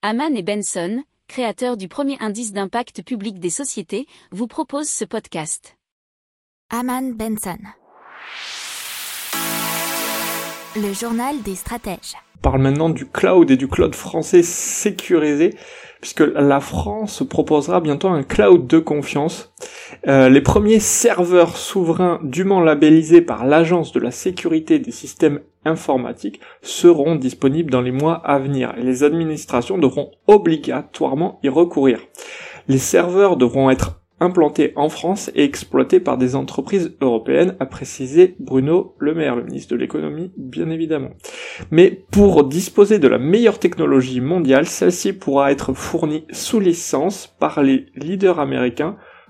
Haman et Benson, créateurs du premier indice d'impact public des sociétés, vous proposent ce podcast. Haman Benson. Le journal des stratèges. On parle maintenant du cloud et du cloud français sécurisé puisque la France proposera bientôt un cloud de confiance. Euh, les premiers serveurs souverains dûment labellisés par l'Agence de la sécurité des systèmes informatiques seront disponibles dans les mois à venir et les administrations devront obligatoirement y recourir. Les serveurs devront être implantés en France et exploités par des entreprises européennes, a précisé Bruno Le Maire, le ministre de l'économie, bien évidemment. Mais pour disposer de la meilleure technologie mondiale, celle-ci pourra être fournie sous licence par les leaders américains,